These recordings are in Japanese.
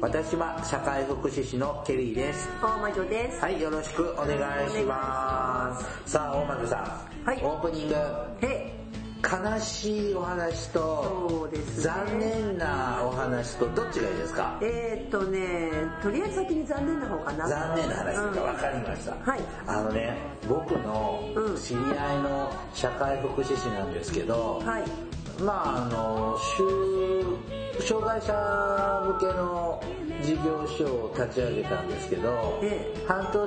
私は社会福祉士のケリーです。大魔女です。はい、よろしくお願いします。さあ、大魔女さん。はいオープニング。へ悲しいお話とね残念なお話とどっちがいいですか？えー、っとね、とりあえず先に残念な方かな。残念な話うんが分かりました、はいあのね僕のうん知り合いの社会福祉士なんですけど、はい。まああの就障害者向けの事業所を立ち上げたんですけど、え半年で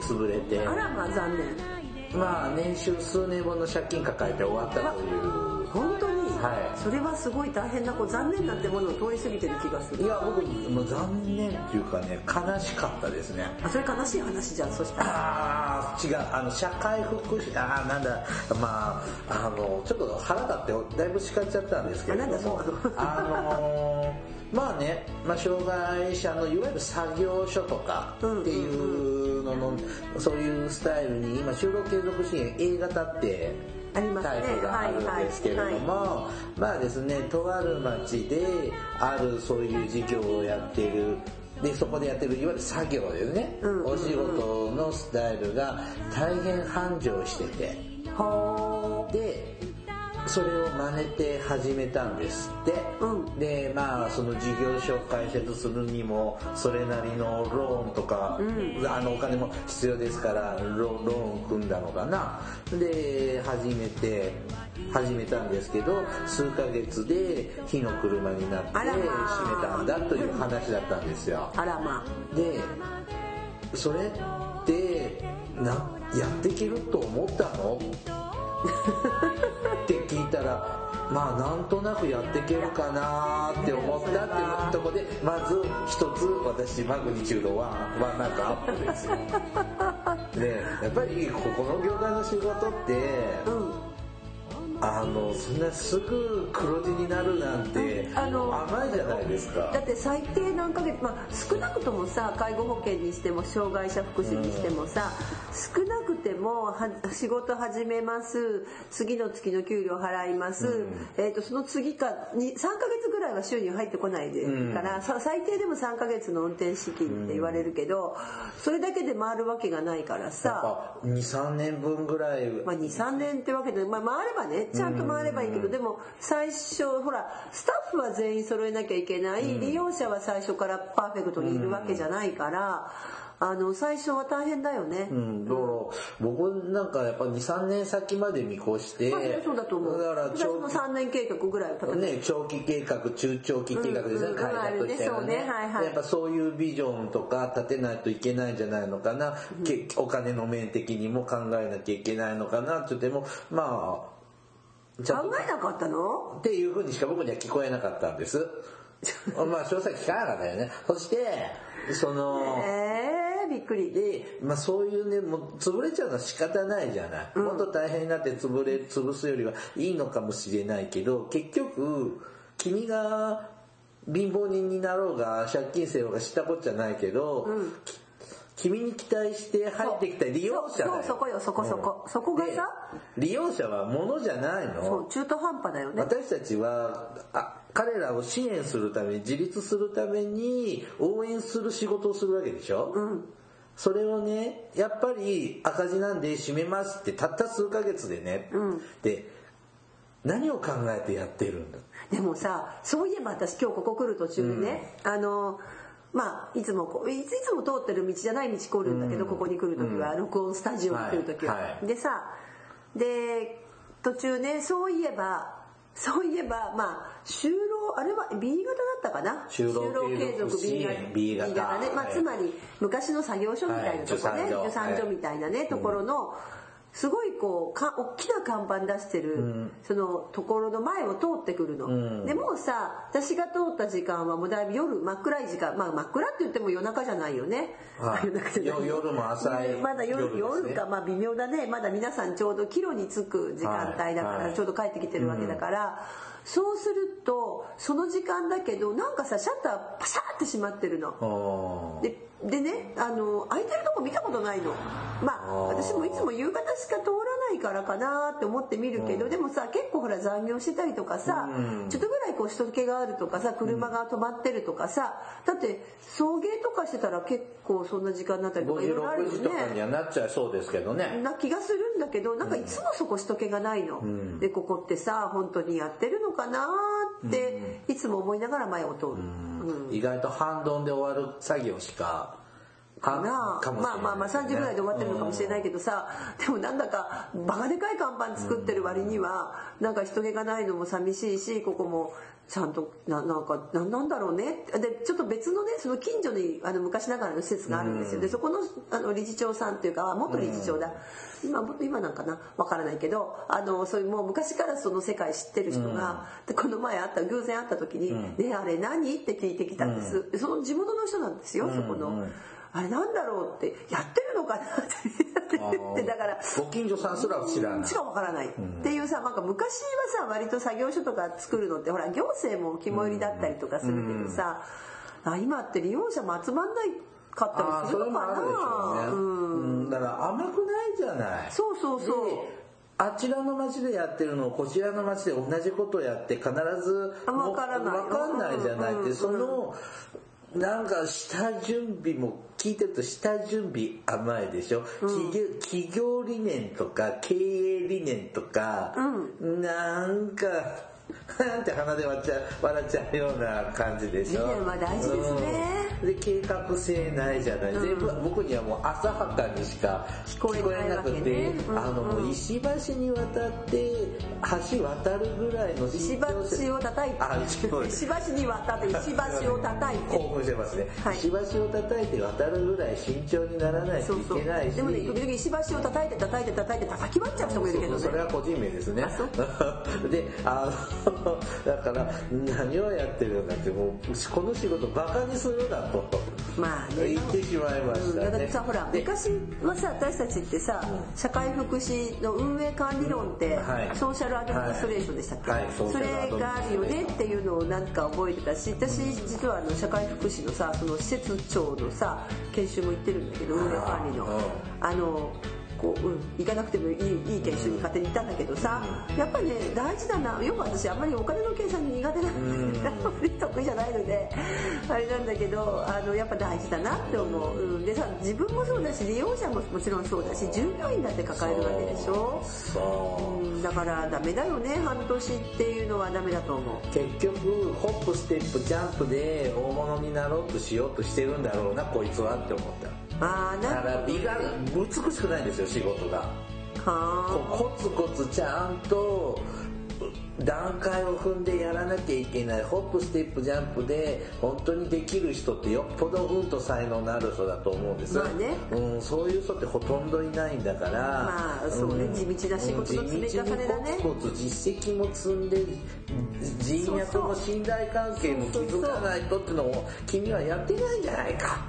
潰れてあらまあ残念。まあ年収数年分の借金抱えて終わったという。本当に、はい。それはすごい大変な、こう残念なんてものを通り過ぎてる気がする。いや僕もう残念っていうかね悲しかったですね。あ、それ悲しい話じゃん、そしたら。ああ違うあの社会福祉ああなんだまああのちょっと腹立ってだいぶ叱っちゃったんですけれどあなんだもそう。あのまあね、まあ、障害者のいわゆる作業所とかっていうのの、そういうスタイルに今就労継続支援 A 型ってタイプがあるんですけれども、まあですね、とある町であるそういう事業をやっている、で、そこでやってるいわゆる作業ですね、うん。うんうんお仕事のスタイルが大変繁盛してて、ほで、それを真似て始めたんですって。うんで、まあ、その事業所を開設するにも、それなりのローンとか、あのお金も必要ですから、ロローン組んだのかな。で、始めて、始めたんですけど、数ヶ月で火の車になって閉めたんだという話だったんですよ。あらまでそれってなやっていけると思ったの？って聞いたらまあなんとなくやっていけるかなって思ったっていうとこでまず一つ私マグニチュード1はなんかアップですよでやっぱりここの業界の仕事って。うん。あのそんなすぐ黒字になるなんて甘いじゃないですか。だって最低何ヶ月、まあ、少なくともさ介護保険にしても障害者福祉にしてもさ、少なくてもは仕事始めます。次の月の給料払います、えー、とその次かに3ヶ月ぐらいは収入入ってこないで、からさ最低でも3ヶ月の運転資金って言われるけど、それだけで回るわけがないからさ、23年分ぐらいまあ、23年ってわけで、まあ、回ればねちゃんと回ればいいけど、でも最初ほらスタッフは全員揃えなきゃいけない、利用者は最初からパーフェクトにいるわけじゃないから、あの最初は大変だよね。うん、だから僕なんかやっぱ23年先まで見越して、まあねそうだと思う。だから私も長3年計画ぐらいね、長期計画中長期計画ですね、うんうん。開拓したらあるねそうね。はいはい。やっぱそういうビジョンとか立てないといけないんじゃな。いのかな、けお金の面的にも考えなきゃいけないのかなって言ってもまあ考えなかったの？っていうふうにしか僕には聞こえなかったんです。まあ詳細聞かなかったよね。そしてその、えー、びっくり。で、まあそういうね、もう潰れちゃうのは仕方ないじゃない。もっと大変になって潰れ、潰すよりはいいのかもしれないけど、結局、君が貧乏人になろうが、借金せようが知ったこっちゃないけど、き君に期待して入ってきた利用者だよ。そうそこよそこそこ。そこがさで利用者は物じゃないの？そう中途半端だよね。私たちはあ彼らを支援するために自立するために応援する仕事をするわけでしょ、それをねやっぱり赤字なんで閉めますってたった数ヶ月でね、で何を考えてやってるんだ？でもさそういえば私今日ここ来る途中にね、あのまあいつもこういついつも通ってる道じゃない道来るんだけど、ここに来る時は、録音スタジオに来る時は、はい。はい。でさで途中ねそういえばそういえばまあ就労あれは B 型だったかな？就労継続支援 B 型。ね、まあ、はい。つまり昔の作業所みたいなとこね、はい。受産所。受産所みたいなね、ところのすごいこうか大きな看板出してる、そのところの前を通ってくるの、ん。でもうさ私が通った時間はもうだいぶ夜真っ暗い時間。まあ真っ暗って言っても夜中じゃないよね、はい。夜中じゃない。よ夜も浅いまだ夜夜ね。夜かまあ微妙だね。まだ皆さんちょうど帰路に着く時間帯だかはいはい。らちょうど帰ってきてるわけだから、そうするとその時間だけどなんかさシャッターパシャーって閉まってるの。ででねあの空いてるとこ見たことないの。まあ私もいつも夕方しか通らないからかなって思って見るけど、でもさ結構ほら残業してたりとかさ、うん。ちょっとぐらいこう人気があるとかさ車が止まってるとかさだって送迎とかしてたら結構そんな時間になったりとかいろいろあるよ56時とかにね。はなっちゃいそうですけどね。な気がするんだけどなんかいつもそこ人気がないの、ん。でここってさ本当にやってるのかなっていつも思いながら前を通る、うん意外と反動で終わる作業しかかなかもしれない。まあまあまあ3時ぐらいで終わってるのかもしれないけけどさでもなんだかバカでかい看板作ってる割にはなんか人気がないのも寂しいしここもちゃんとななんかななんだろうね。でちょっと別のねその近所にあの昔ながらの施設があるんですよ。でそこのあの理事長さんっていうか元理事長だ。今も今なんかな？わからないけどあのそういうもう昔からその世界知ってる人が、でこの前会った偶然会った時に「ねあれ何?」って聞いてきたんです、でその地元の人なんですよ、そこの。あれなんだろうってやってるのかなってだからご近所さんすら知らない。しかわからない、っていうさなんか昔はさ割と作業所とか作るのってほら行政も肝入りだったりとかするけどさ、あ今って利用者も集まんないかったりするのかな。うん、だから甘くないじゃない。そうそうそう。であちらの町でやってるのをこちらの町で同じことをやって必ずあわからない。わかんないじゃないって、うん。そのなんか下準備も聞いてると下準備甘いでしょ、企業企業理念とか経営理念とか、なんかなんて鼻で笑っちゃう笑っちゃうような感じでしょ。理念は大事ですね。うん。で計画性ないじゃない、全部僕にはもう浅はかにしか聞こえなくて、聞こえないわけねうん。あのもう石橋に渡って橋渡るぐらいの石橋を叩いて。あ石橋に渡って石橋を叩いて。興奮してますね、はい。石橋を叩いて渡るぐらい慎重にならないといそうそう。けないしでもね時々石橋を叩いて叩いて叩いて叩き割っちゃう人もいるけどね。そうそう。それは個人名ですね。あそう。であの だから何をやってるんだってもうこの仕事バカにするなと。まあね。言ってしまいましたうん、だねってさほらで昔はさ私たちってさ社会福祉の運営管理論って、はい。ソーシャルアドミニストレーションでしたっけ、はい。はい。それがあるよねっていうのをなんか覚えてたし私実はあの社会福祉のさその施設長のさ研修も行ってるんだけど運営管理の。うん。あのこう、うん、行かなくてもいいいい研修に勝手に行ったんだけどさ、やっぱりね大事だな。よく私あんまりお金の計算苦手なんで、あん。ま り得意じゃないのであれなんだけどあのやっぱ大事だなって思う、うん、でさ自分もそうだし利用者ももちろんそうだし従業員だって抱えるわけでしょ？そううん。だからダメだよね半年っていうのはダメだと思う。結局ホップステップジャンプで大物になろうとしようとしてるんだろうなこいつはって思ったああだら美が美しくないんですよ仕事が。コツコツちゃんと段階を踏んでやらなきゃいけないホップステップジャンプで本当にできる人ってよっぽどうんと才能のある人だと思うんです。まあね。うん、そういう人ってほとんどいないんだからまあそうねん。地道な仕事の積み重ねだね。地道にコツコツ実績も積んで人脈も信頼関係も築かないとってのを君はやってないんじゃないか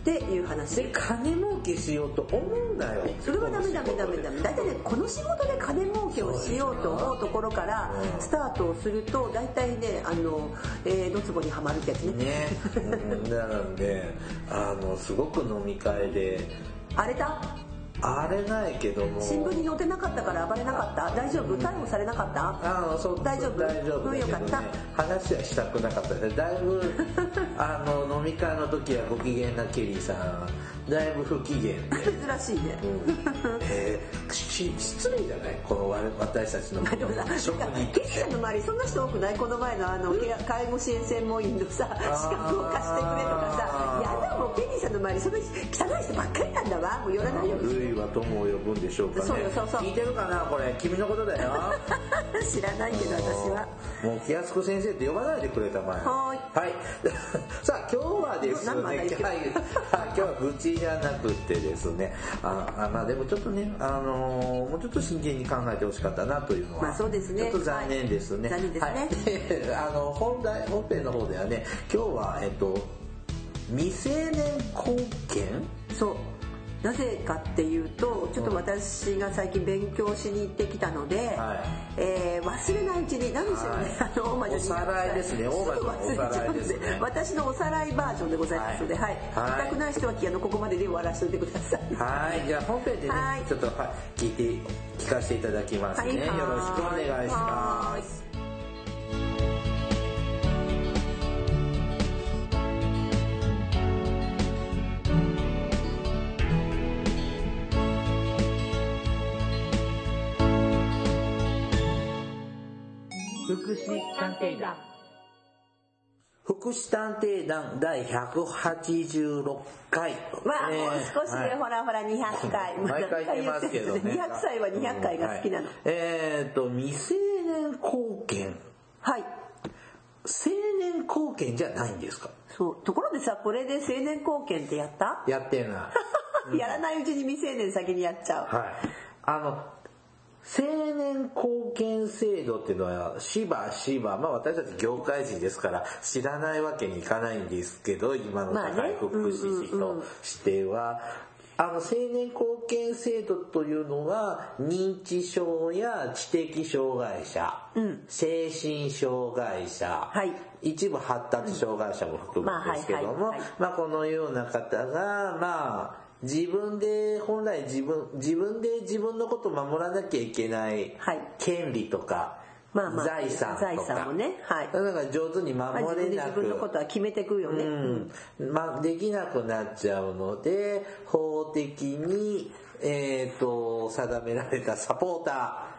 っていう話。で金儲けしようと思うなよ。それはダメダメダメダメ。大体ねこの仕事で金儲けをしようと思うところからうん。スタートをすると大体ねあの、えー、ドツボにはまるってやつね。ね、うん、なのであのすごく飲み会で荒れた？荒れないけども。新聞に載ってなかったから暴れなかった？大丈夫？逮捕されなかった？あのそう大丈夫？大丈夫。ねうんよかった、話はしたくなかった。ですだいぶあの飲み会の時はご機嫌なケリーさん。だいぶ不機嫌で、珍しいね、えーし失礼じゃない？この我私たちの職人ケリーさんの周りそんな人多くない？この前のあの介護支援専門員のさ資格を貸してくれとかさ。やだもうケリーさんの周りそんな汚い人ばっかりなんだわ。もう寄らないようにして恋は友を呼ぶんでしょうかねそうよそうそう。聞いてるかなこれ。君のことだよ。知らないけど私は。もう気安子先生って呼ばないでくれたまえははい。さあ今日はですねはい。今日は愚痴じゃなくてですね。ああまあでもちょっとねあのーもうちょっと真剣に考えてほしかったなというのは、まあそうですね。ちょっと残念ですね、はい。残念ですね。はい、あの本題本編の方ではね今日はえっと未成年後見そうなぜかっていうとちょっと私が最近勉強しに行ってきたので、はい。えー忘れないうちに何でしょうね、はい。あの大魔女おさらいですね。大魔女のすぐ忘れちゃうんおさらいですね私のおさらいバージョンでございますので、ははい。いはい。聞きたくない人はあのここまでで終わらせてください。はい、じゃあ本編でね、はい。ちょっと、はい、聞いて、聞かせていただきますね。はい。はい。よろしくお願いしまはす。福祉探偵団福祉探偵団第186回。まあ、ねもう少しで、はいほらほら200回 毎回言ってますけどね。200歳は200回が好きなの、はいえっ、と、未成年後見。はい青年後見じゃないんですか？そうところでさこれで青年貢献ってやった？やってんな。やらないうちに未成年先にやっちゃう。はい。あの、青年貢献制度っていうのは、しばしば、まあ私たち業界人ですから知らないわけにいかないんですけど、今の社会福祉士としては、あの、青年貢献制度というのは、認知症や知的障害者、精神障害者、はい。一部発達障害者も含むんですけども、まあはいはいはい。まあこのような方が、まあ、自分で、本来自分、自分で自分のことを守らなきゃいけないはい。権利とか、まあまあ財産とか。財産もね。はい。だから上手にまあ、自分で守れなく、自分のことは決めてくよね。うん。まあ、できなくなっちゃうので、法的に、えっ、と、定められたサポータ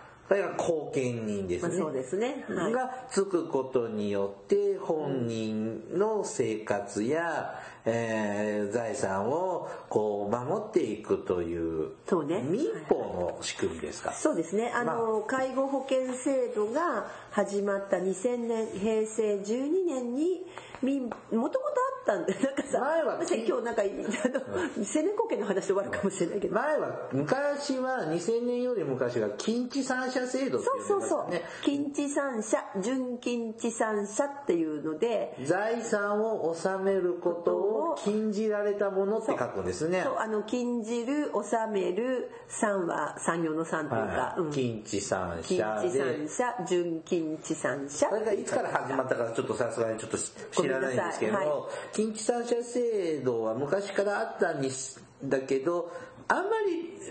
後見人ですね。まあそうですねはいがつくことによって、本人の生活や、えー財産をこう守っていくという、そうね民法の仕組みですか？そうですね。あの、介護保険制度が始まった2000年、平成12年に、みもともったんで、なんかさ、前は私今日なんか、あの、青年後見の話で終わるかもしれないけど。前は、昔は、2000年より昔は、近畿三者制度ってそいううそうそう。近地三者、準近地三者っていうので、財産を納めることを禁じられたものって書くんですね。そうあの禁じる納める三は産業の三というか、は近畿三近者地で三。者準近地三者それがいつから始まったかちょっとさすがにちょっと知らないんですけど、ごめんなさいは近畿三者制度は昔からあったんですだけど、あんま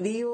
り利用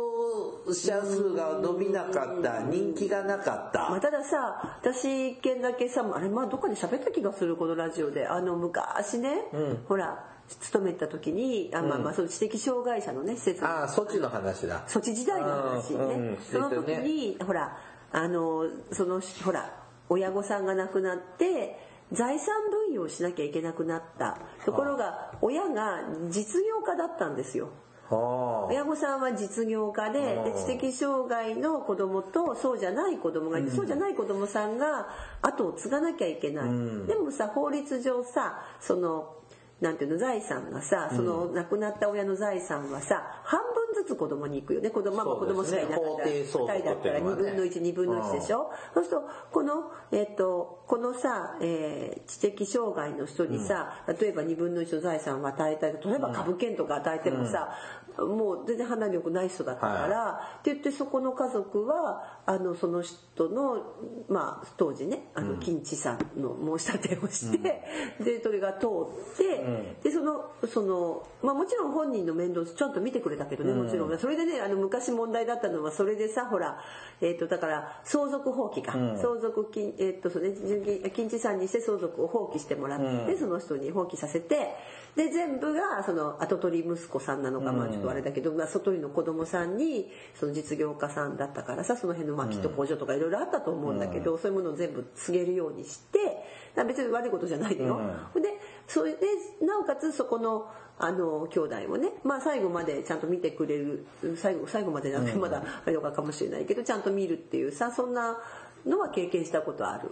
者数が伸びなかった、人気がなかった。まあ、たださ私一件だけさあれまあどっかで喋った気がするこのラジオで。あの昔ね、ほら勤めた時にあ、まあまあその知的障害者のね施設ああ、そっちの話だ。措置時代の話。ね、うんうん。その時にほらあのそのほら親御さんが亡くなって財産分与をしなきゃいけなくなったところが親が実業家だったんですよ。は親御さんは実業家でで知的障害の子供とそうじゃない子供がいて、そうじゃない子供さんが後を継がなきゃいけない、でもさ法律上さそのなんていうの財産がさその亡くなった親の財産はさ半分ずつ子供に行くよね。子供,、まあ、まあ子供しかいなかったらね2人だったら2法定相続っていうのはね。分の12分の1でしょ、そうするとこの,、えっとこのさ、えー知的障害の人にさ、例えば2分の1の財産を与えたり例えば株券とか与えてもさ、もう全然判断力ない人だったから、って言ってそこの家族はあのその人の、まあ、当時ねあの金地さんの申し立てをして、でそれが通って、でそのその、まあ、もちろん本人の面倒ちゃんと見てくれたけどねもちろん、それでねあの昔問題だったのはそれでさほら、えー、とだから相続放棄か、相続金,、えーとそうね、純金金地さんにして相続を放棄してもらって、その人に放棄させてで全部がその跡取り息子さんなのか、まあちょっとあれだけど、まあ、外取りの子供さんにその実業家さんだったからさその辺のまあきっと工場とかいろいろあったと思うんだけど、そういうものを全部告げるようにして別に悪いことじゃないのよ。でそれでなおかつそこのあの兄弟もね、まあ、最後までちゃんと見てくれる最後最後までなんてまだあれかもしれないけどちゃんと見るっていうさそんなのは経験したことある。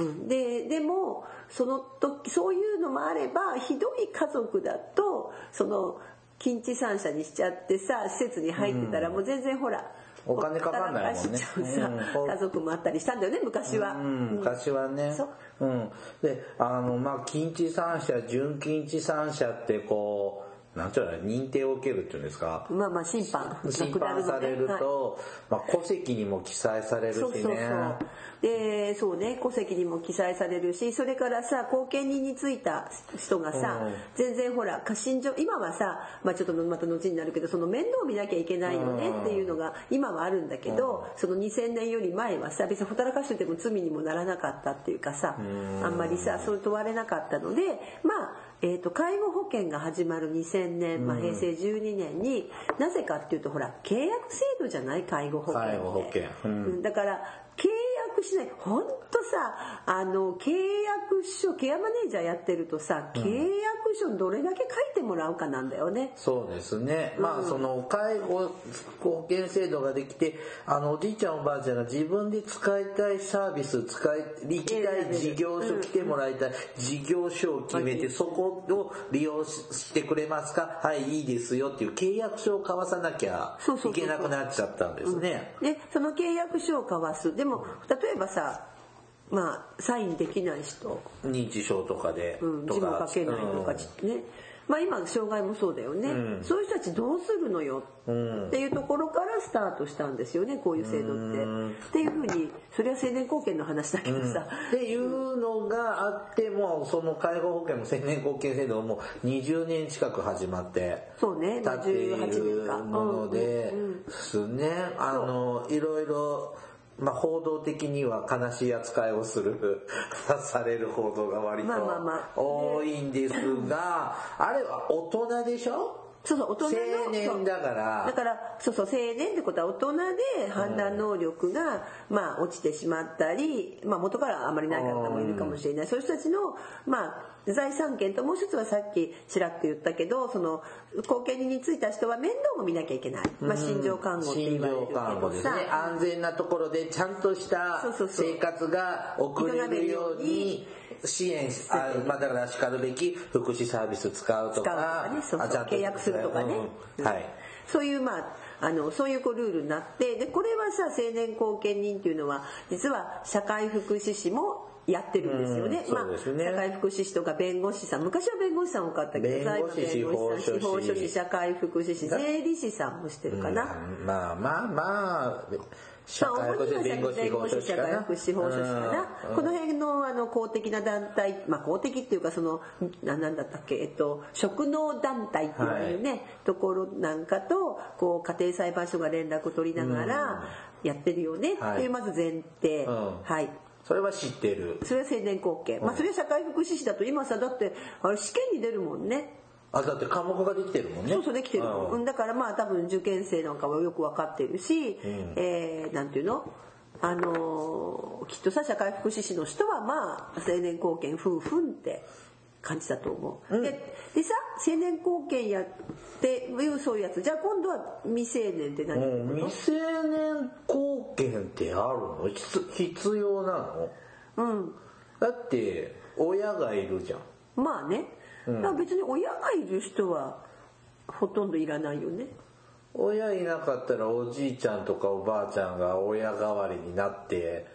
うん、ででもその時そういうのもあればひどい家族だとその近地三者にしちゃってさ施設に入ってたらもう全然ほら、お金かかんないもんねうん家族もあったりしたんだよね昔は。うん、昔はねそう。うん。で、あの、まあ、近地三者、準近地三者ってこう、なんちゅうの認定を受けるっていうんですか？まあまあ審判審判されるはい。と、まあ、戸籍にも記載されるしね。そうそうそう。でそうね戸籍にも記載されるしそれからさ後見人についた人がさ、うん。全然ほら過信上今はさ、まあ、ちょっとまた後になるけどその面倒を見なきゃいけないよねっていうのが今はあるんだけど、その2000年より前はさ別にほったらかしてても罪にもならなかったっていうかさ、あんまりさそう問われなかったのでまあえー、と介護保険が始まる2000年、まあ、平成12年になぜかっていうとほら契約制度じゃない介護保険って。うん。うんだから契約しない。ほんとさあの契約書ケアマネージャーやってるとさ契約書どれだけ書いてもらうかなんだよね。そうですね。まあ、その、介護保険制度ができて、あの、おじいちゃんおばあちゃんが自分で使いたいサービス、使い、行きたい事業所来てもらいたい事業所を決めて、そこを利用ししてくれますか？はい、いいですよっていう契約書を交わさなきゃいけなくなっちゃったんですね。でその契約書を交わす。でも例えばさまあサインできない人、認知症とかで。うん、と字も書けないとかちね、まあ今障害もそうだよね、そういう人たちどうするのよ。っていうところからスタートしたんですよねこういう制度って。っていうふうにそれは青年貢献の話だけどさ、っていうのがあってもその介護保険も青年貢献制度ももう20年近く始まってそうねたってい18うものでうんうん。すね。あのいろいろまあ報道的には悲しい扱いをする される報道が割と多いんですがあれは大人でしょ？そうそう大人の青年だから。だからそうそう青年ってことは大人で判断能力が、まあ落ちてしまったり、まあ、元からあまりない方もいるかもしれない、そういう人たちの、まあ、財産権ともう一つはさっきちらっと言ったけどその後見人についた人は面倒も見なきゃいけない、まあ、心情看護って言われる。けどさ、ね。安全なところでちゃんとした生活が送れるように支援しあまあだからしかるべき福祉サービス使うと使うとかかねそうそう。契約するとかね、うん。はい。そういうまああのそういうこうルールになってでこれはさ青年後見人っていうのは実は社会福祉士もやってるんですよね。うんまあ社会福祉士とか弁護士さん昔は弁護士さん多かったけど弁護士司司法書士。法書士社会福祉士税理士さんもしてるかな。うんまあまあまあ社まあ、会福祉弁護士弁護法書士社会士かな福祉法書士かな、うん。この辺のあの公的な団体、まあ、公的っていうかそのななんだったっけ、えっと、職能団体って言われるね、ところなんかとこう家庭裁判所が連絡を取りながらやってるよね、はい。っていうまず前提、うん。はいそれは知ってる。それは青年後見、まあ、それは社会福祉士だと今さだってあれ試験に出るもんね。あだって科目ができてるもんね。そうそうできてる。の、うん。うん、だからまあ多分受験生なんかはよく分かってるし、えーなんていうの？あのーきっとさ社会福祉士の人はまあ青年後見夫婦って感じだと思う、ででさ青年後見やってそういうやつ。じゃあ今度は未成年って何、うん。未成年貢献ってあるの？必必要なの？うん。だって親がいるじゃん。まあね、だから別に親がいる人はほとんどいらないよね。親いなかったらおじいちゃんとかおばあちゃんが親代わりになって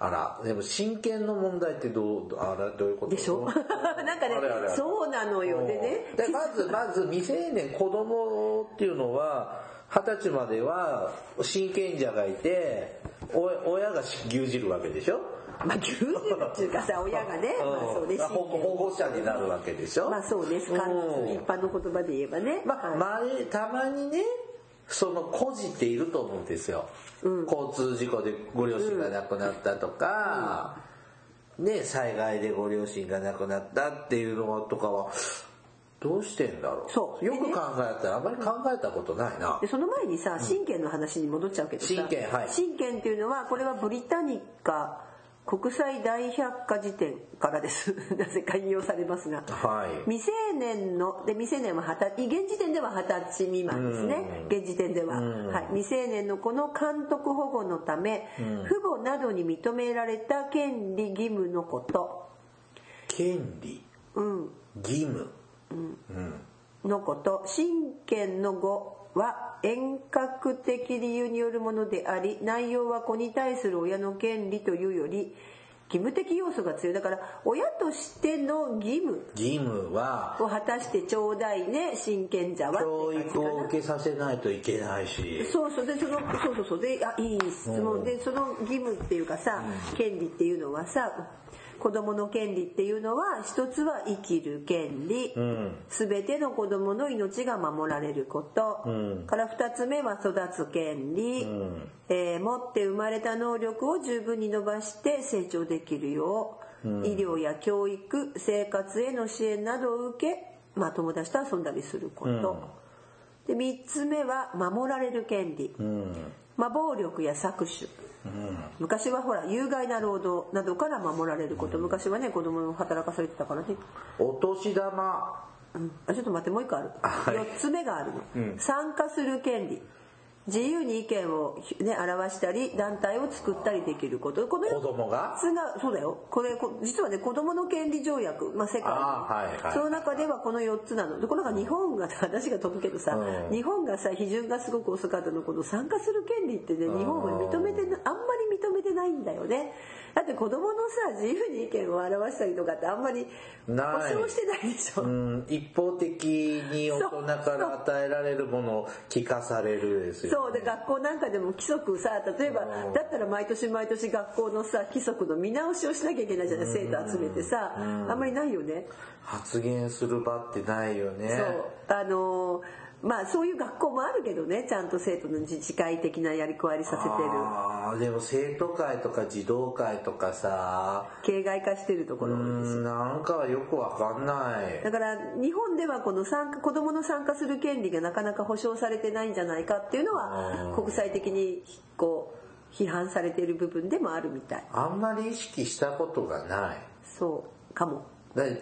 あらでも親権の問題ってどうあらどういうこと？でしょ？なんかねそうなのよ。でね。でまずまず未成年子供っていうのは二十歳までは親権者がいてお親が牛耳るわけでしょ？まあ牛乳っていうかさ 親がね、まあそうね保護保護者になるわけでしょ？まあそうね、かうん。一般の言葉で言えばね。まあ、前たまにねその孤児っていると思うんですよ、交通事故でご両親が亡くなったとか、ね災害でご両親が亡くなったっていうのとかはどうしてんだろう。そう。よく考えたらあんまり考えたことないな。でその前にさ親権の話に戻っちゃうけどさ。親権はい。親権っていうのはこれはブリタニカ国際大百科事典からです。なぜか引用されますが、はい。未成年ので未成年は二十現時点では二十歳未満ですね。現時点では、はい、未成年の子の監督保護のため、父母などに認められた権利義務のこと、権利。うん、義務。のこと。親権の語は遠隔的理由によるものであり内容は子に対する親の権利というより義務的要素が強い。だから親としての義務義務はを果たしてちょうだいね親権者は。教育を受けさせないといけないし。そうそう。でそのそうそうそう。であいい質問。でその義務っていうかさ権利っていうのはさ子供の権利っていうのは一つは生きる権利、全ての子供の命が守られること、から二つ目は育つ権利、えー持って生まれた能力を十分に伸ばして成長できるよう、医療や教育生活への支援などを受け、まあ、友達と遊んだりすること、で3つ目は守られる権利、まあ、暴力や搾取、昔はほら有害な労働などから守られること。昔はね子供を働かされてたからね、お年玉。うん。あちょっと待ってもう一個ある、はい。4つ目があるの、参加する権利自由に意見を、ね、表したり団体を作ったりできること。この子供が？そうだよ。これこ実はね子供の権利条約、まあ、世界の、あーはいはい。その中ではこの4つなの。でこの中日本が 話が飛ぶけどさ、うん。日本がさ批准がすごく遅かったの。この参加する権利ってね日本は認めてなあんまり認めてないんだよね。だって子供のさ自由に意見を表したりとかってあんまり保証してないでしょ、うん一方的に大人から与えられるものを聞かされるですよそうで学校なんかでも規則さ例えばうんだったら毎年毎年学校のさ規則の見直しをしなきゃいけないじゃない生徒集めてさ。あんまりないよね。発言する場ってないよね。そう。あのーまあそういう学校もあるけどねちゃんと生徒の自治会的なやり加わりさせてる。あーでも生徒会とか児童会とかさ。形骸化してるところうなんかよくわかんない。だから日本ではこの参加子どもの参加する権利がなかなか保障されてないんじゃないかっていうのは国際的にこう批判されている部分でもあるみたい。あんまり意識したことがない。そうかも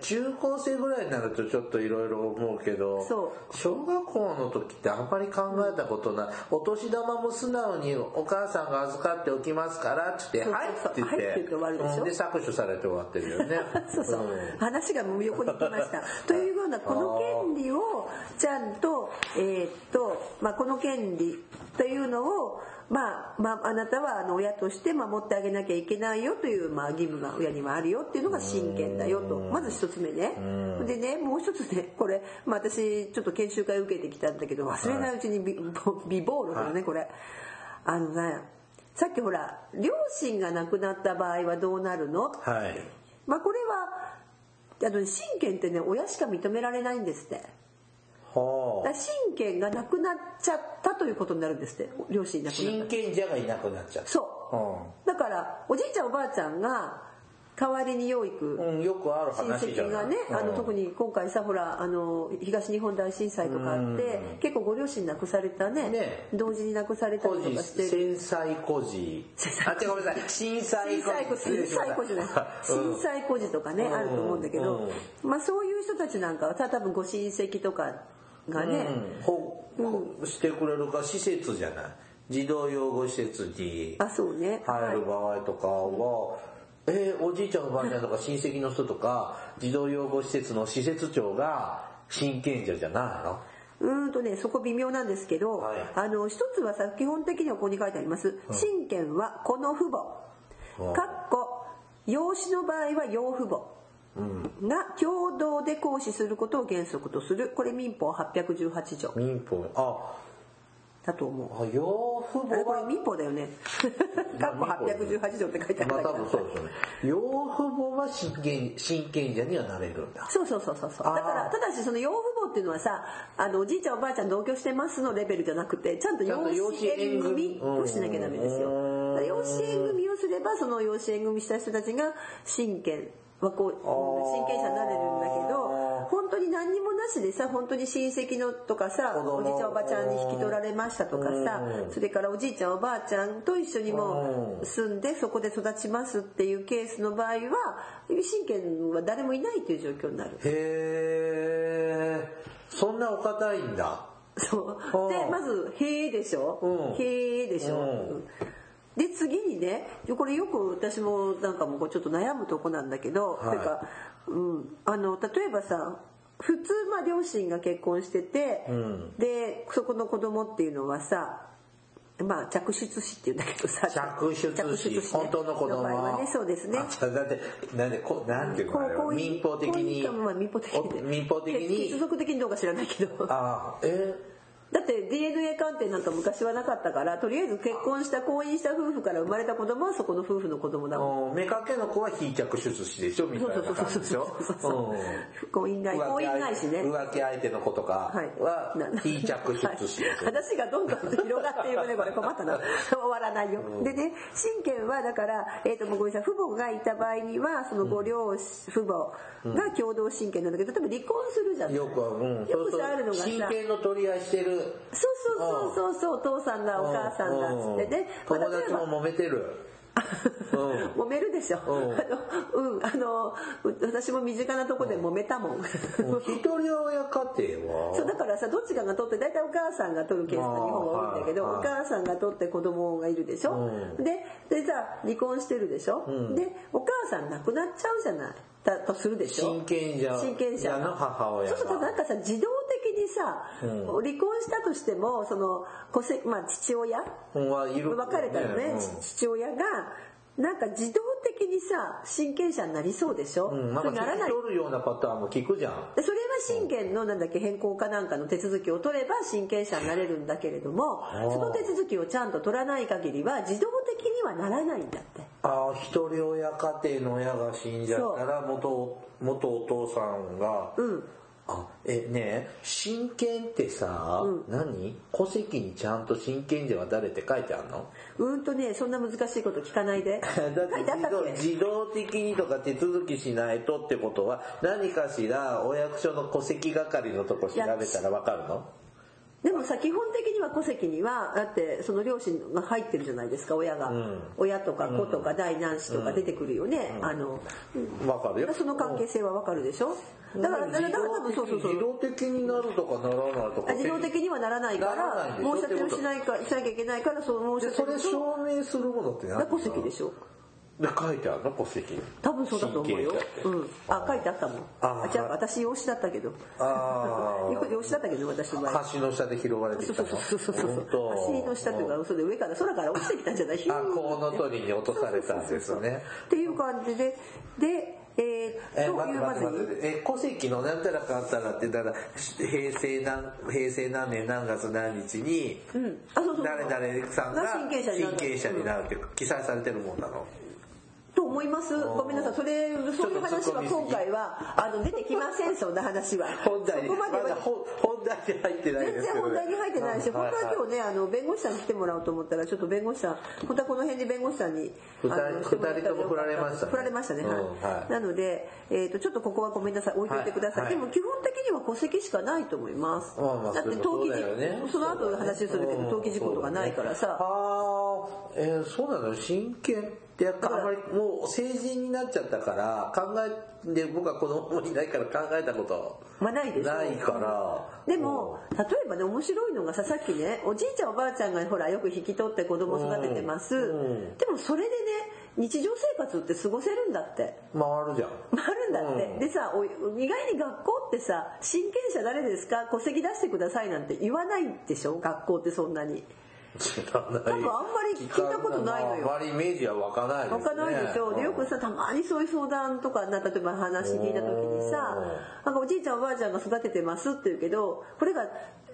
中高生ぐらいになるとちょっといろいろ思うけどそ小学校の時ってあんまり考えたことない、お年玉も素直にお母さんが預かっておきますからっつって「そうそうはい」って言って。はいって言って終わるでしょうんで搾取されて終わってるよね。そうそう、ん。話が横に来ました。というようなこの権利をちゃんと,、えーっとまあ、この権利というのを、まあまあ、あなたはあの親として守ってあげなきゃいけないよという、まあ、義務が親にはあるよっていうのが親権だよと。まず一つ目ね。でねもう一つねこれ、まあ、私ちょっと研修会受けてきたんだけど忘れないうちに美美暴録だねこれ。あのねさっきほら両親が亡くなった場合はどうなるの？はい。まあこれはあの親権ってね親しか認められないんですって親権がなくなっちゃったということになるんですって両親いなくな親った権者がいなくなっちゃった。そう。だからおじいちゃんおばあちゃんが代わりに養育よくある親戚がね、あのうん特に今回さほらあの東日本大震災とかあって結構ご両親亡くされたね。ね。同時に亡くされたりとかしてる。戦災孤児あ違うごめんなさい。震災孤児震災孤児震災孤児とかねうん。あると思うんだけどまあそういう人たちなんかはた多分ご親戚とかがねうん、してくれるか施設じゃない。児童養護施設にあそうね。入る場合とかは、えーおじいちゃんおばあちゃんとか親戚の人とか児童養護施設の施設長が親権者じゃないの？うーんとねそこ微妙なんですけど、はい。あの一つはさ基本的にはここに書いてあります。親権はこの父うん。母かっこ養子の場合は養父母が共同で行使することを原則とする。これ民法818条。民法。あ。だと思う。あ養父母これは民法だよね。かっこ818条って書いてあるまあ多分そうですよね。養父母は親権親権者にはなれるんだ。そうそうそうそうそう。だからただしその養父母っていうのはさあのおじいちゃんおばあちゃん同居してますのレベルじゃなくてちゃんと養子縁組。をしなきゃダメですよ。養子縁組をすればその養子縁組した人たちが親権はこう親権者になれるんだけど本当に何にもなしでさ本当に親戚のとかさおじいちゃんおばちゃんに引き取られましたとかさうん。それからおじいちゃんおばあちゃんと一緒にもう住んでそこで育ちますっていうケースの場合は親権は誰もいないという状況になる。へえそんなお堅いんだ。そう。はあでまず「へえ」でしょ。うん「へえ」でしょ、で次にねこれよく私もなんかもうちょっと悩むとこなんだけど、はい。てか、うん、あの例えばさ普通まあ両親が結婚してて、うん。でそこの子供っていうのはさまあ着出子っていうんだけどさ着出子ね。本当の子供。はねそうですね。あだってなんでこなんていうの民法的に。民法的おに民法的血に族的にどうか知らないけど。あえ？だって DNA 鑑定なんか昔はなかったからとりあえず結婚した婚姻した夫婦から生まれた子供はそこの夫婦の子供だもん。うん。目かけの子は非着出子でしょ？みたいな感じでしょ？婚姻ない。婚姻ないしね。浮気相手の子とかはな非着出子ですよはい。話がどんどんと広がっていくねこれ困ったな。終わらないよ、でね親権はだから、えー、ともうごめんなさい父母がいた場合にはそのご両親父母が共同親権なんだけど例えば離婚するじゃんよくん。よくさあるのがさ親権の取り合いしてるそうそうそうそうそう。お父さんだお母さんだっつってね、友達も揉めてる。うん。揉めるでしょ、うん。あのうんあの私も身近なとこで揉めたもん、一人親家庭は？そうだからさどっちかが取って大体お母さんが取るケースが日本は多いんだけど、はいはい。お母さんが取って子供がいるでしょ、うん。ででさ離婚してるでしょ、ん。でお母さん亡くなっちゃうじゃない。だとするでしょ。親権者。親権者。の母親が。そうするとなんかさ自動的にさ、うん。離婚したとしてもその戸籍まあ父親？別れたらね、うん。ち父親がなんか自動的にさ親権者になりそうでしょ、うん、なならない。取るようなパターンも聞くじゃん。でそれは親権のなんだっけ変更かなんかの手続きを取れば親権者になれるんだけれどもー。その手続きをちゃんと取らない限りは自動的にはならないんだって。ああ一人親家庭の親が死んじゃったら元元お父さんが、うんあえねえ親権ってさ、何？戸籍にちゃんと親権者は誰って書いてあるの？うんとねそんな難しいこと聞かないで。だって自動的にとか手続きしないとってことは何かしらお役所の戸籍係のとこ調べたら分かるの？でもさ基本的には戸籍にはだってその両親が入ってるじゃないですか親が、ん。親とか子とか大男子とか出てくるよね、あの分かるよ。その関係性はわかるでしょ？だからだから多分そうそうそう。自動的になるとかならないとか。あ自動的にはならないかなら申し立てをしないかしなきゃいけないからその申でし立てそれ証明するものって何が戸籍でしょで書いてあるの？戸籍。多分そうだと思うよ。うん。あ書いてあったもん。ああ違う私養子だったけど。ああ養子だったけど私の場合橋の下で拾われてきたのそうそうそうそう橋の下というか嘘で上から空から落ちてきたんじゃないあコウノトリに落とされたんですねっていう感じででえー、えと待って待っていうまずえ戸籍のなんたらかんたらってだから平成何平成何年何月何日にうんあそうそうそう誰々さんがが親権者になる親権者になるって記載されてるもんなのと思います。ごめんなさい。それそういう話は今回はあの出てきません。そんな話は本題。そこまでは。まだ本本題に入ってない全ですけど然本題に入ってないし、はい本当は今日ねあの弁護士さんに来てもらおうと思ったらちょっと弁護士さん本当はこの辺で弁護士さんに二人とも振られましたね。振られましたね、はい。うんはい。なので、えー、とちょっとここはごめんなさい。置いといてください、はい。でも基本的には戸籍しかないと思います、まあまあだって登記事そねその後話するけど登記事項とかないからさ、ああ、えーそうなの？親権ってあんまりもう成人になっちゃったから考えで僕は子供もいないから考えたこと。まあないでしょないから。でも例えばね面白いのがささっきねおじいちゃんおばあちゃんがほらよく引き取って子供育ててます、うん。でもそれでね日常生活って過ごせるんだって。回るじゃん。あるんだって、うん。でさお意外に学校ってさ「親権者誰ですか？戸籍出してください」なんて言わないでしょ？学校ってそんなに知らない。多分あんまり聞いたことないのよ。まああまりイメージは湧かないですね。わかんないでしょ、でよくさたまにそういう相談とかな例えば話聞いた時にさなんかおじいちゃんおばあちゃんが育ててますって言うけどこれが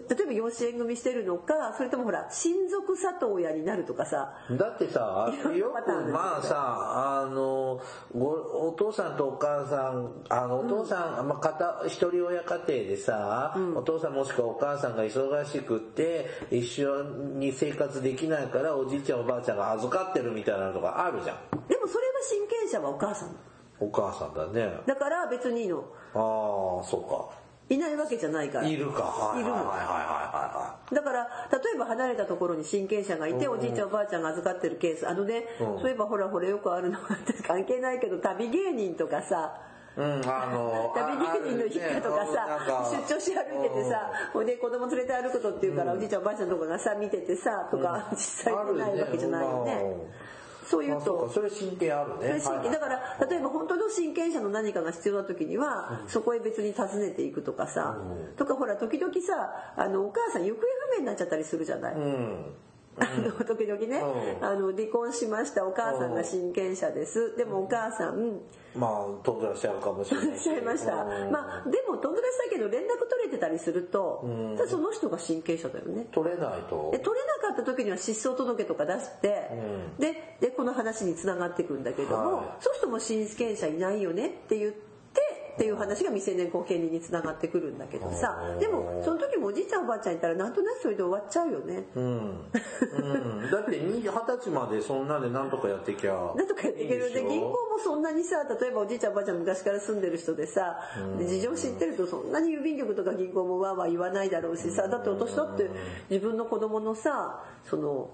例えば養子縁組してるのかそれともほら親族里親になるとかさ。だってさよくまあさあのごお父さんとお母さんあのお父さん、まあ、片一人親家庭でさ、お父さんもしくはお母さんが忙しくって一緒に生活できないからおじいちゃんおばあちゃんが預かってるみたいなのがあるじゃん。でもそれは親権者はお母さん。お母さんだね。だから別にいいの。ああそいないわけじゃないから。いるか。はいいるのはいはいはい。はだから例えば離れたところに親権者がいて、うん。おじいちゃんおばあちゃんが預かってるケースあのね、うん。そういえばほらほらよくあるのが関係ないけど旅芸人とかさうんあの 旅芸人の一家とかさ、ね出張し歩いててさ、ほいで子供連れて歩くことっていうから、おじいちゃんおばあちゃんとかがさ見ててさとか、実際にないわけじゃないよね。そういうと。あそれ真剣あるね。だから例えば本当の親権者の何かが必要な時には、そこへ別に訪ねていくとかさ、とかほら時々さあのお母さん行方不明になっちゃったりするじゃない、うんあの時々ね、うん。あの離婚しましたお母さんが親権者です。でもお母さんまあ飛んでらっしゃるかもしれないし。ちゃいました。うん。まあでも飛んでらっしゃるけど連絡取れてたりすると、うん。その人が親権者だよね。取れないと。で取れなかった時には失踪届とか出して、うん。ででこの話につながっていくんだけども、はい。そうするともう親権者いないよねって言ってっていう話が未成年後見人につながってくるんだけどさ。うんでもその時もおじいちゃんおばあちゃんいたらなんとなくそれで終わっちゃうよね。うん、うん、だって二十歳までそんなでなんとかやってきゃ。なんとかやっていけるで銀行もそんなにさ例えばおじいちゃんおばあちゃん昔から住んでる人でさで事情知ってるとそんなに郵便局とか銀行もわーわー言わないだろうしさだって私だって自分の子供のさその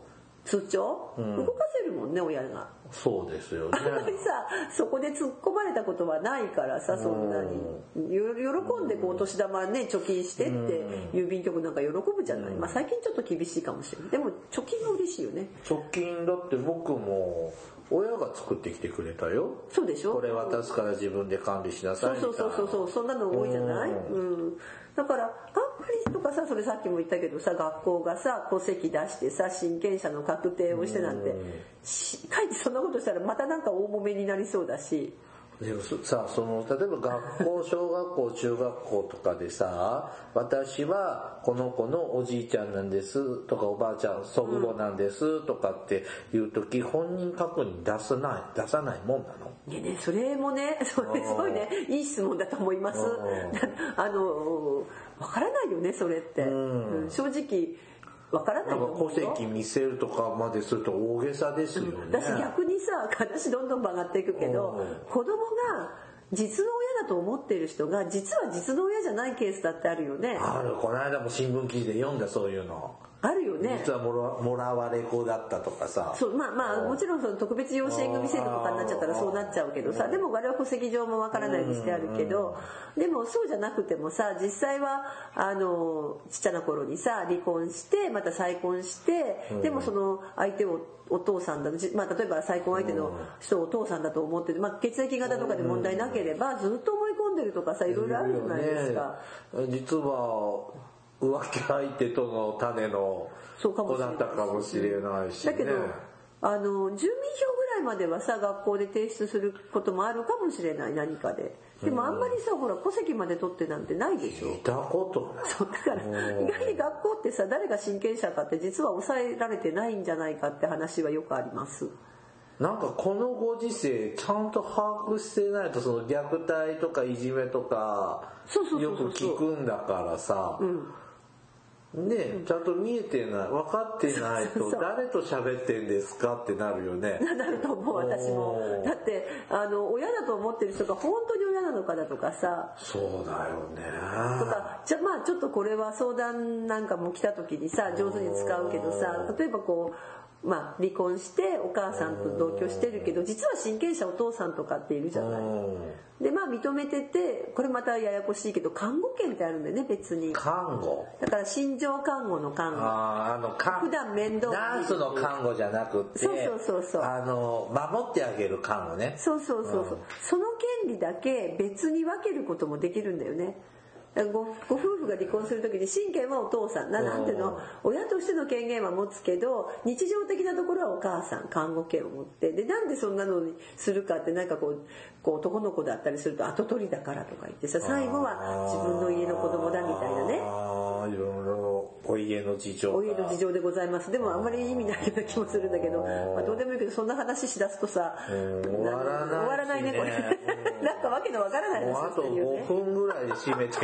通帳？ん。動かせるもんね親が。そうですよね。あんまりさそこで突っ込まれたことはないからさそんなに。よ喜んでこうお年玉ね貯金してって郵便局なんか喜ぶじゃない、まあ、最近ちょっと厳しいかもしれない。でも貯金が嬉しいよね。貯金だって僕も親が作ってきてくれたよ。そうでしょ？これ渡すから自分で管理しなさいそうみたいな。そうそうそうそうそんなの多いじゃない、ううん、だからあんまりとかさそれさっきも言ったけどさ学校がさ戸籍出してさ親権者の確定をしてなんてしかえってそんなことしたらまたなんか大揉めになりそうだしでもそさその例えば学校小学校中学校とかでさ私はこの子のおじいちゃんなんですとかおばあちゃん祖父母なんですとかっていう時本人確認出さない出さないもんなの？ねえねえそれもねそれすごいねいい質問だと思います。うん。あのわからないよねそれって、ん。うん正直わからないと思うよ。戸籍見せるとかまですると大げさですよね。私逆にさ話どんどん曲がっていくけどうん。子供が実の親だと思ってる人が実は実の親じゃないケースだってあるよね。ある。この間も新聞記事で読んだそういうの。あるよね。実はもらもらわれ子だったとかさ。そうまあまあもちろんその特別養子縁組制度とかになっちゃったらそうなっちゃうけどさでも我々は戸籍上もわからないにしてあるけどでもそうじゃなくてもさ実際はあのちっちゃな頃にさ離婚してまた再婚してでもその相手をお父さんだまあ、例えば再婚相手の人をお父さんだと思ってる、まあ、血液型とかで問題なければずっと思い込んでるとかさいろいろあるじゃないですか。ね。実は浮気相手との種の子だったかもしれないしね。だけど、あの住民票ぐらいまではさ学校で提出することもあるかもしれない何かで。でもあんまりさほら戸籍まで取ってなんてないでしょ。見たことない。そうだから意外に学校ってさ誰が親権者かって実は抑えられてないんじゃないかって話はよくあります。なんかこのご時世ちゃんと把握してないとその虐待とかいじめとかよく聞くんだからさ、うんねちゃんと見えてない分かってないと誰と喋ってんですかってなるよね。なると思う私も。だってあの親だと思ってる人が本当に親なのかだとかさ。そうだよね。とかじゃあまあちょっとこれは相談なんかも来た時にさ上手に使うけどさ例えばこうまあ離婚してお母さんと同居してるけど実は親権者お父さんとかっているじゃない。うん。でまあ認めててこれまたややこしいけど看護権ってあるんだよね別に。看護？だから心情看護の看護。あーあのか普段面倒ナースの看護じゃなくってそうそうそうそう。あの守ってあげる看護ね。そうそうそうそう。その権利だけ別に分けることもできるんだよねごご夫婦が離婚する時に親権はお父さん。ななんていうの？親としての権限は持つけど日常的なところはお母さん看護権を持って。でなんでそんなのにするかってなんかこうこう男の子だったりすると後取りだからとか言ってさ最後は自分の家の子供だみたいなねお家の事情が。お家の事情でございます。でもあんまり意味ないような気もするんだけど、まあ、どうでもいいけどそんな話しだすとさうん終わらないしね。終わらないねこれ。なんかわけのわからないもうあと話をしてるよね5分ぐらいで締めて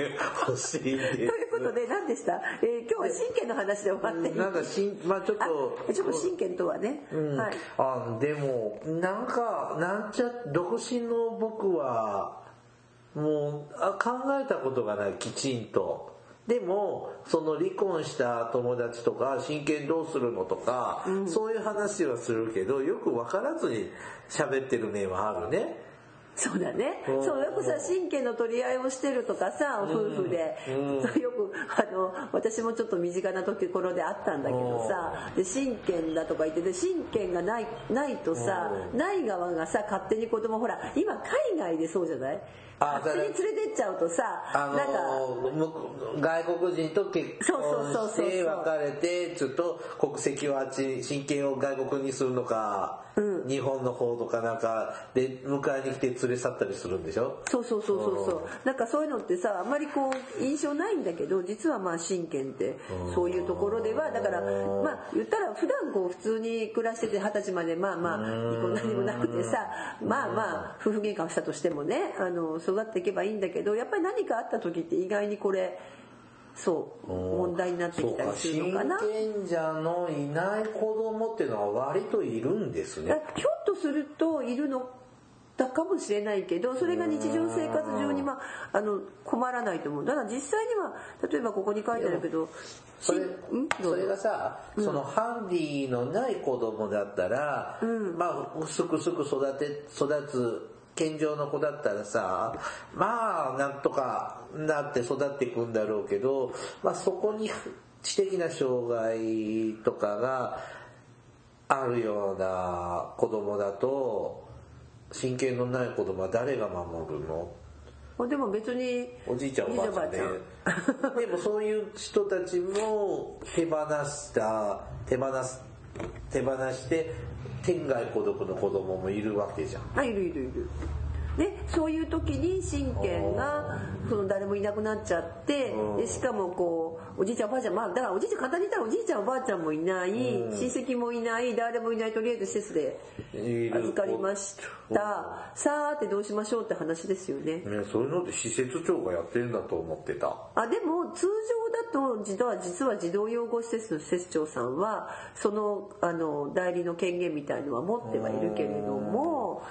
ほしいということで何でした、えー今日は神経の話で終わって。なんかしん、まあちょっと、あちょっと神経とはね、うん。はい。あでもなんかなんちゃ独身の僕はもうあ考えたことがないきちんとでもその離婚した友達とか真剣どうするのとか、そういう話はするけどよく分からずに喋ってる面はあるね。そうだね。うん。そう、よくさ、神経の取り合いをしてるとかさ、夫婦で。うん。よく、あの、私もちょっと身近な時頃であったんだけどさ、で、神経だとか言って、で、神経がない、ないとさ、うん。ない側がさ、勝手に子供、ほら、今海外でそうじゃない？あ勝手に連れてっちゃうとさ、あなんか、外国人と結そうそう婚そうそうして別れてちょっと国籍をあっち親権を外国にするのか、日本の方とかなんかで迎えに来て連れ去ったりするんでしょ？そうそうそうそうそう。なんかそういうのってさあんまりこう印象ないんだけど実はまあ親権ってそういうところではだからまあ言ったら普段こう普通に暮らしてて二十歳までまあまあ何もなくてさまあまあ夫婦喧嘩をしたとしてもねあの育っていけばいいんだけどやっぱり何かあった時って意外にこれそう問題になってきたりするのかな。そうか親権者のいない子供っていうのは割といるんですね。ひょっとするといるのだかもしれないけどそれが日常生活上に、まあ、あの困らないと思う。だから実際には例えばここに書いてあるけどそれそうれぞ。がさ、そのハンディのない子供だったら、まあすくすく育て育つ健常の子だったらさまあなんとかなって育っていくんだろうけど、まあ、そこに知的な障害とかがあるような子供だと親権のない子供は誰が守るの？でも別におじいちゃんおばあちゃんででもそういう人たちも手放した手放す手放して天涯孤独の子供もいるわけじゃん。あいるいるいる。でそういう時に親権がその誰もいなくなっちゃってうん。でしかもこうおじいちゃんおばあちゃんまあだからおじいちゃん簡単に言ったらおじいちゃんおばあちゃんもいない親戚もいない誰もいないとりあえず施設で預かりました。さーてどうしましょうって話ですよね。ね、そういうのって施設長がやってるんだと思ってた。あでも通常だと実は児童養護施設の施設長さんはそのあの代理の権限みたいのは持ってはいるけれども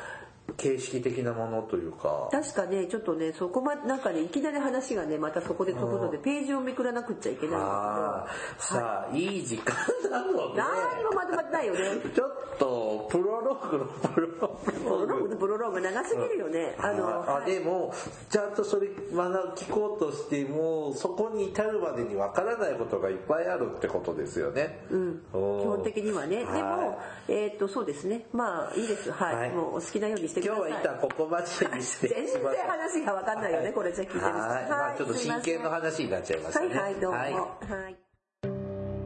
形式的なものというか。確かねちょっとねそこまなんかねいきなり話がねまたそこで飛ぶのでページをめくらなくっちゃいけないんあだあさあい。い時間なのけどで何もまとまってないよね。ちょっとプロローグのプロプロローグとプロローグ長すぎるよね。あのああでもちゃんとそれ学聞こうとしてもそこに至るまでにわからないことがいっぱいあるってことですよね。うん、基本的にはね、でもは、えっ、とそうですね。まあいいです。はい、はい。もうお好きなようにしてください。今日は一旦ここまでにして全然話が分かんないよね、はい。これじゃあ聞いてみてはい、まあちょっと真剣の話になっちゃいましたね。はいはいどうも、はい。はい。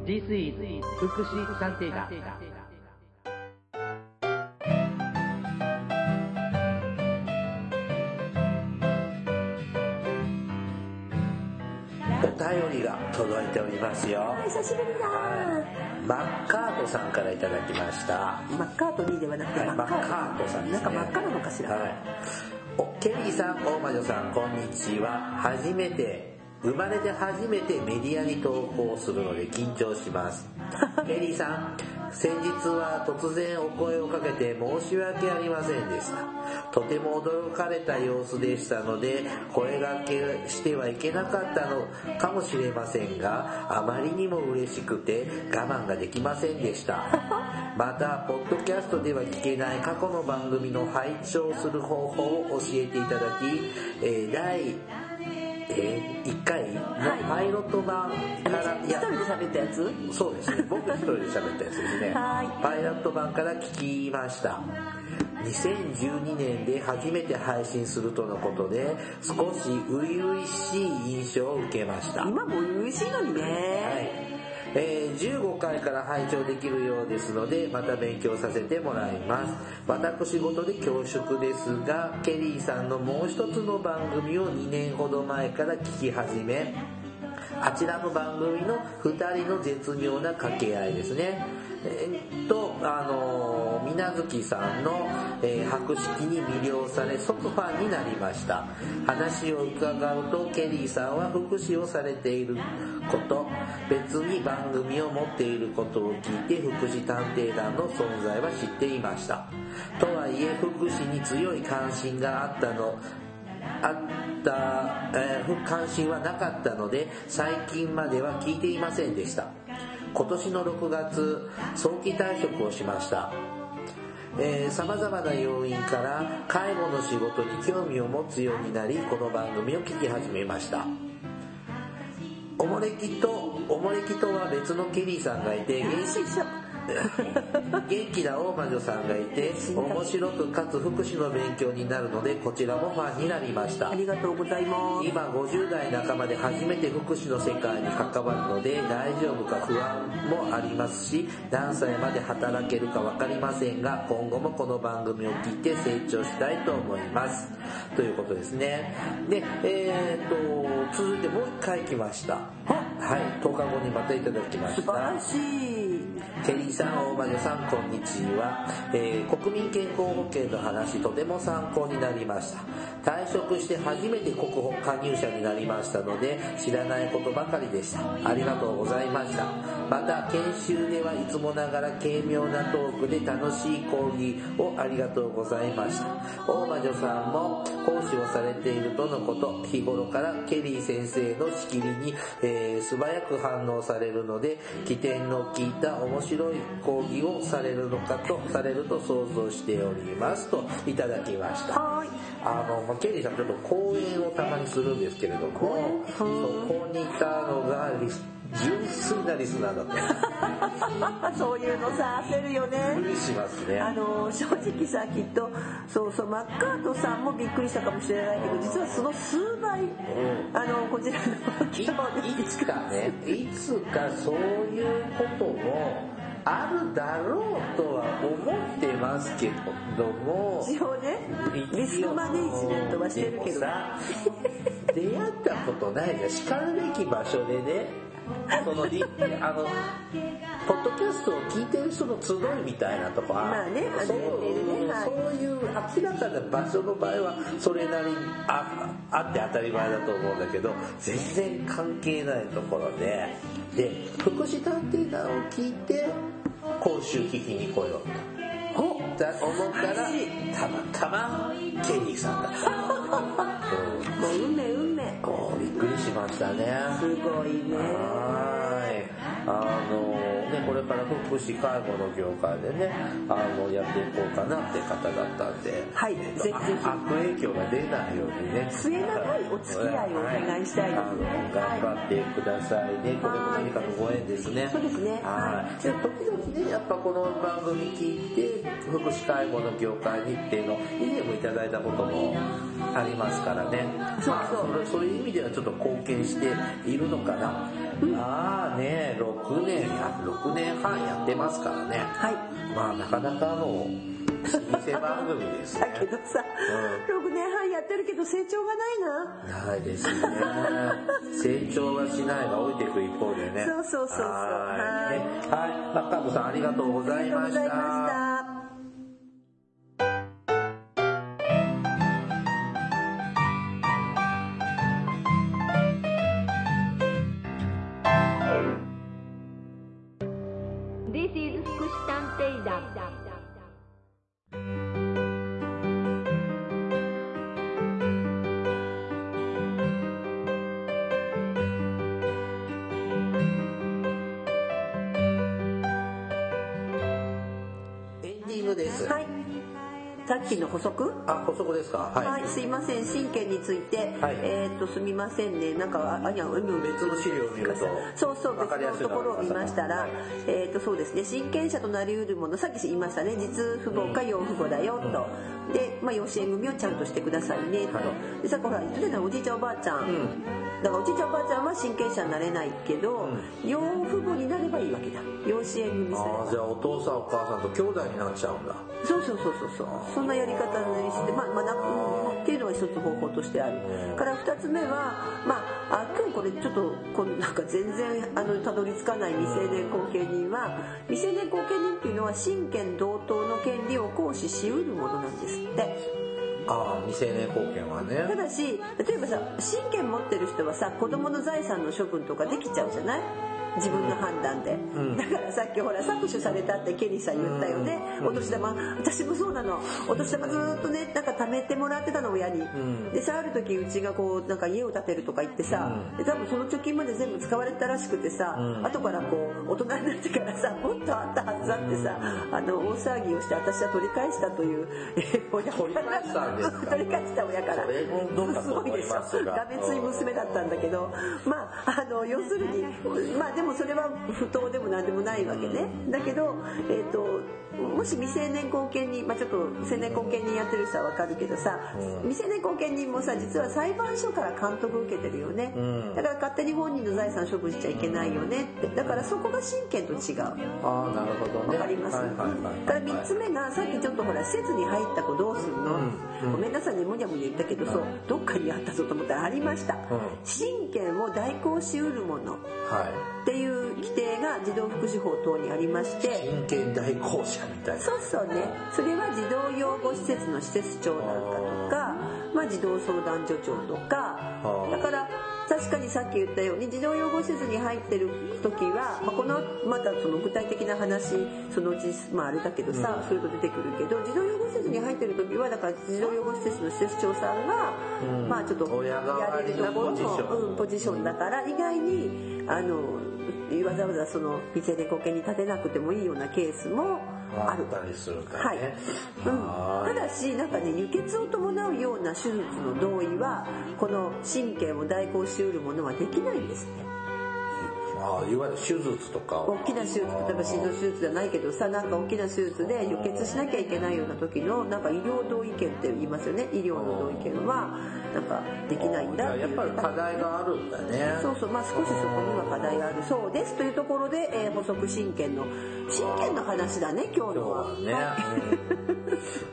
This is 福祉探偵団。お便りが届いておりますよ。あ久しぶりだマッカートさんからいただきました。マッカートニーではなくて、はいマッカートマッカートさんですねなんか真っ赤なのかしら、はい。お、ケリーさん、大魔女さん、こんにちは。初めて、生まれて初めてメディアに投稿するので緊張します。ケリーさん、先日は突然お声をかけて申し訳ありませんでした。とても驚かれた様子でしたので、声掛けしてはいけなかったのかもしれませんが、あまりにも嬉しくて我慢ができませんでした。また、ポッドキャストでは聞けない過去の番組の拝聴する方法を教えていただき、えー第、え1回？のパイロット版から、一人で喋ったやつ？そうですね。僕一人で喋ったやつですね。はいパイロット版から聞きました。2012年で初めて配信するとのことで、少し初々しい印象を受けました。今もう嬉しいのにね、はい。えー15回から拝聴できるようですので、また勉強させてもらいます。私事で恐縮ですが、ケリーさんのもう一つの番組を2年ほど前から聞き始め、あちらの番組の2人の絶妙な掛け合いですね。えっと、あのー、みなずきさんの、えー博識に魅了され即ファンになりました。話を伺うと、ケリーさんは福祉をされていること、別に番組を持っていることを聞いて、福祉探偵団の存在は知っていました。とはいえ、福祉に強い関心があったの、あった、えー関心はなかったので最近までは聞いていませんでした今年の6月早期退職をしました。さまざまな要因から介護の仕事に興味を持つようになりこの番組を聞き始めました。おもれきとおもれきとは別のケリーさんがいて 元気な大魔女さんがいて面白くかつ福祉の勉強になるのでこちらもファンになりました。ありがとうございます。今50代半ばで初めて福祉の世界に関わるので大丈夫か不安もありますし何歳まで働けるか分かりませんが今後もこの番組を聞いて成長したいと思います。ということですね。でえー、と続いてもう一回来ましたはい10日後にまたいただきました素晴らしいケリーさん、大魔女さん、こんにちは、えー国民健康保険の話、とても参考になりました。退職して初めて国保加入者になりましたので、知らないことばかりでした。ありがとうございました。また、研修ではいつもながら軽妙なトークで楽しい講義をありがとうございました。大魔女さんも講師をされているとのこと、日頃からケリー先生の仕切りに、えー素早く反応されるので、起点の効いた面白い講義をされるのかと、されると想像しておりますといただきました。はーいあの、まあケリーさんちょっと講演をたまにするんですけれども、そこにいたのがリス純粋なリスナーだった。そういうのさ焦るよね。びっくりしますね。あの正直さきっと。そうそうマッカートさんもびっくりしたかもしれないけど実はその数倍、あのこちらのいいつかね、いつかそういうこともあるだろうとは思ってますけども、一応ねリスクマネージメントはしてるけど。出会ったことないじゃん。叱るべき場所でね、そのリ、あの、ポッドキャストを聞いてる人の集いみたいなとこは、まあねそうそういう明らかな場所の場合はそれなりにああって当たり前だと思うんだけど全然関係ないところでで福祉探偵団を聞いて講習聞きに来ようと思ったらたまたまケリーさんだ。った、うんもう運命運命。びっくりしましたね。すごいね。はい。あのね、これから福祉介護の業界でね、あの、やっていこうかなって方だったんで、はいえっとぜひぜひあ悪影響が出ないようにね。末長いお付き合いをお願いしたいですねあの頑張ってくださいね。これも何かのご縁ですね。そうですねはい。で時々ね、やっぱこの番組聞いて、福祉介護の業界にっていうの、以前もいただいたこともありますからね。そうまあそうそれそういう意味ではちょっと貢献しているのかな。まあね、6年や、6年半やってますからね。はいまあなかなかの老舗番組ですね だ。けどさ、6年半やってるけど成長がないなないですね。成長はしないが置いていく一方でね。そうそうそうそうはい。ねはい。マッカートさんありがとうございました。の補足？あ、補足ですか？はい。はい、すいません。神経について、はい。えーっとすみませんね。なんかあいやうん別の資料を見るとそうそう別のところを見ましたら、はいえーっとそうですね。親権者となりうるものさっき言いましたね。実父母か養父母だよと、で、まあ、養子縁組をちゃんとしてくださいねと、はい。でさっきほら言ってたおじいちゃんおばあちゃん、だからおじいちゃんおばあちゃんは親権者になれないけど、養父母になればいいわけだ。養子縁組されああ、じゃあお父さんお母さんと兄弟になっちゃうんだ。そうそうそうそうそう。そんなやり方にしてまあまあな、うん、っていうののが一つ方法としてある。から二つ目はまああ今日これちょっとこのなんか全然あのたどり着かない未成年後見人は未成年後見人っていうのは親権同等の権利を行使しうるものなんですって。ああ未成年後見はねただし例えばさ親権持ってる人はさ子供の財産の処分とかできちゃうじゃない？自分の判断で、だからさっきほら搾取されたってケリーさん言ったよね、お年玉。私もそうなの。お年玉ずーっとねなんか貯めてもらってたの親に、でさある時うちがこうなんか家を建てるとか言ってさ、で多分その貯金まで全部使われてたらしくてさ、後からこう大人になってからさもっとあったはずだってさ、あの大騒ぎをして私は取り返したという、えー親取り返したんですか？取り返した親から。すごいでしょがめつい娘だったんだけどまああの要するにまあでももそれは不当でも何でもないわけね。だけどえっ、ともし未成年後見人まあちょっと成年後見人やってる人はわかるけどさ、未成年後見人もさ実は裁判所から監督受けてるよね、だから勝手に本人の財産処分しちゃいけないよねって。だからそこが親権と違う。ああなるほどね。わかります、はいはいはいから3つ目がさっきちょっとほら施設に入った子どうすんの、ごめんなさいねむにゃむにゃ言ったけどそうどっかにあったぞと思ったらありました、親権を代行しうるもの。はっていう規定が児童福祉法等にありまして。い親権代行者みたいな。そうそうね。それは児童養護施設の施設長なんかとか、まあ、児童相談所長とかはあ。だから確かにさっき言ったように児童養護施設に入ってる時は、まあ、このまたその具体的な話そのうち、まあ、あれだけどさ、そういうと出てくるけど児童養護施設に入ってる時はだから児童養護施設の施設長さんが、まあちょっとやれるところの、うん、ポジションだから意外にあのわざわざその未成年後見に立てなくてもいいようなケースもあるたりするからはい、ねうん、はただしなんかね輸血を伴うような手術の同意はこの神経を代行しうるものはできないんですねああいわゆる手術とか大きな手術例えば心臓手術じゃないけどさなんか大きな手術で輸血しなきゃいけないような時のなんか医療同意見って言いますよね。医療の同意見はなんかできないんだっていうやっぱり課題があるんだね。そうそうまあ少しそこには課題がある。そうですというところで、えー補足親権の親権の話だね今日のは。はね、うん。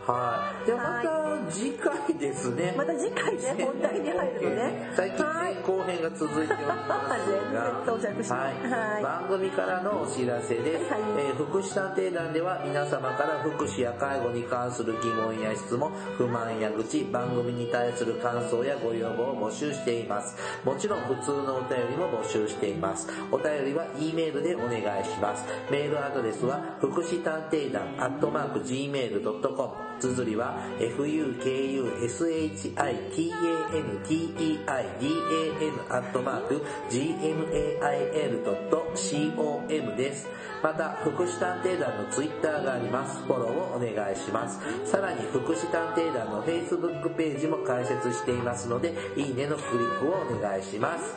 はい。じゃあまた次回ですね。また次回ね 本題に入るのね。最近はい。前後編が続いております。全然到着しが、ない。はい。番組からのお知らせです。はい。えー福祉探偵団では皆様から福祉や介護に関する疑問や質問、不満や愚痴、番組に対する感想やご要望を募集しています。もちろん普通のお便りも募集しています。お便りは E メールでお願いします。メールアドレスは福祉探偵団アットマーク Gmail.com 綴りは fukushitanteidan アットマーク gmail.com です。また、福祉探偵団のツイッターがあります。フォローをお願いします。さらに、福祉探偵団の Facebook ページも開設していますので、いいねのクリックをお願いします。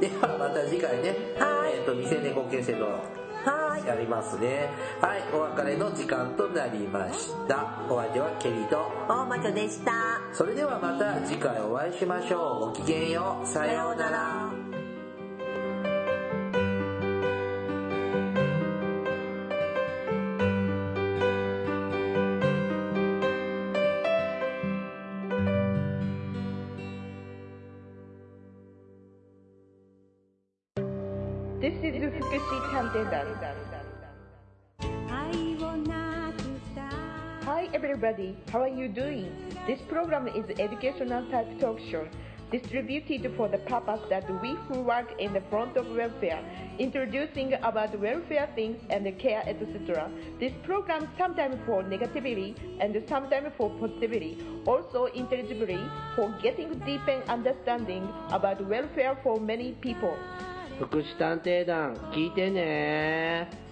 では、また次回ね、はいえっ、と、未成年後見制度はいやりますね。はい、お別れの時間となりました。お相手はケリーと、大魔女でしたそれではまた次回お会いしましょう。ごきげんよう。ささよような。ら everybody, how are you doing? This program is educational type talk show distributed for the purpose that we who work in the front of welfare, introducing about welfare things and care etc. This program sometimes for negativity and sometimes for positivity, also intelligibly for getting deeper understanding about welfare for many people. 福祉探偵団聞いてね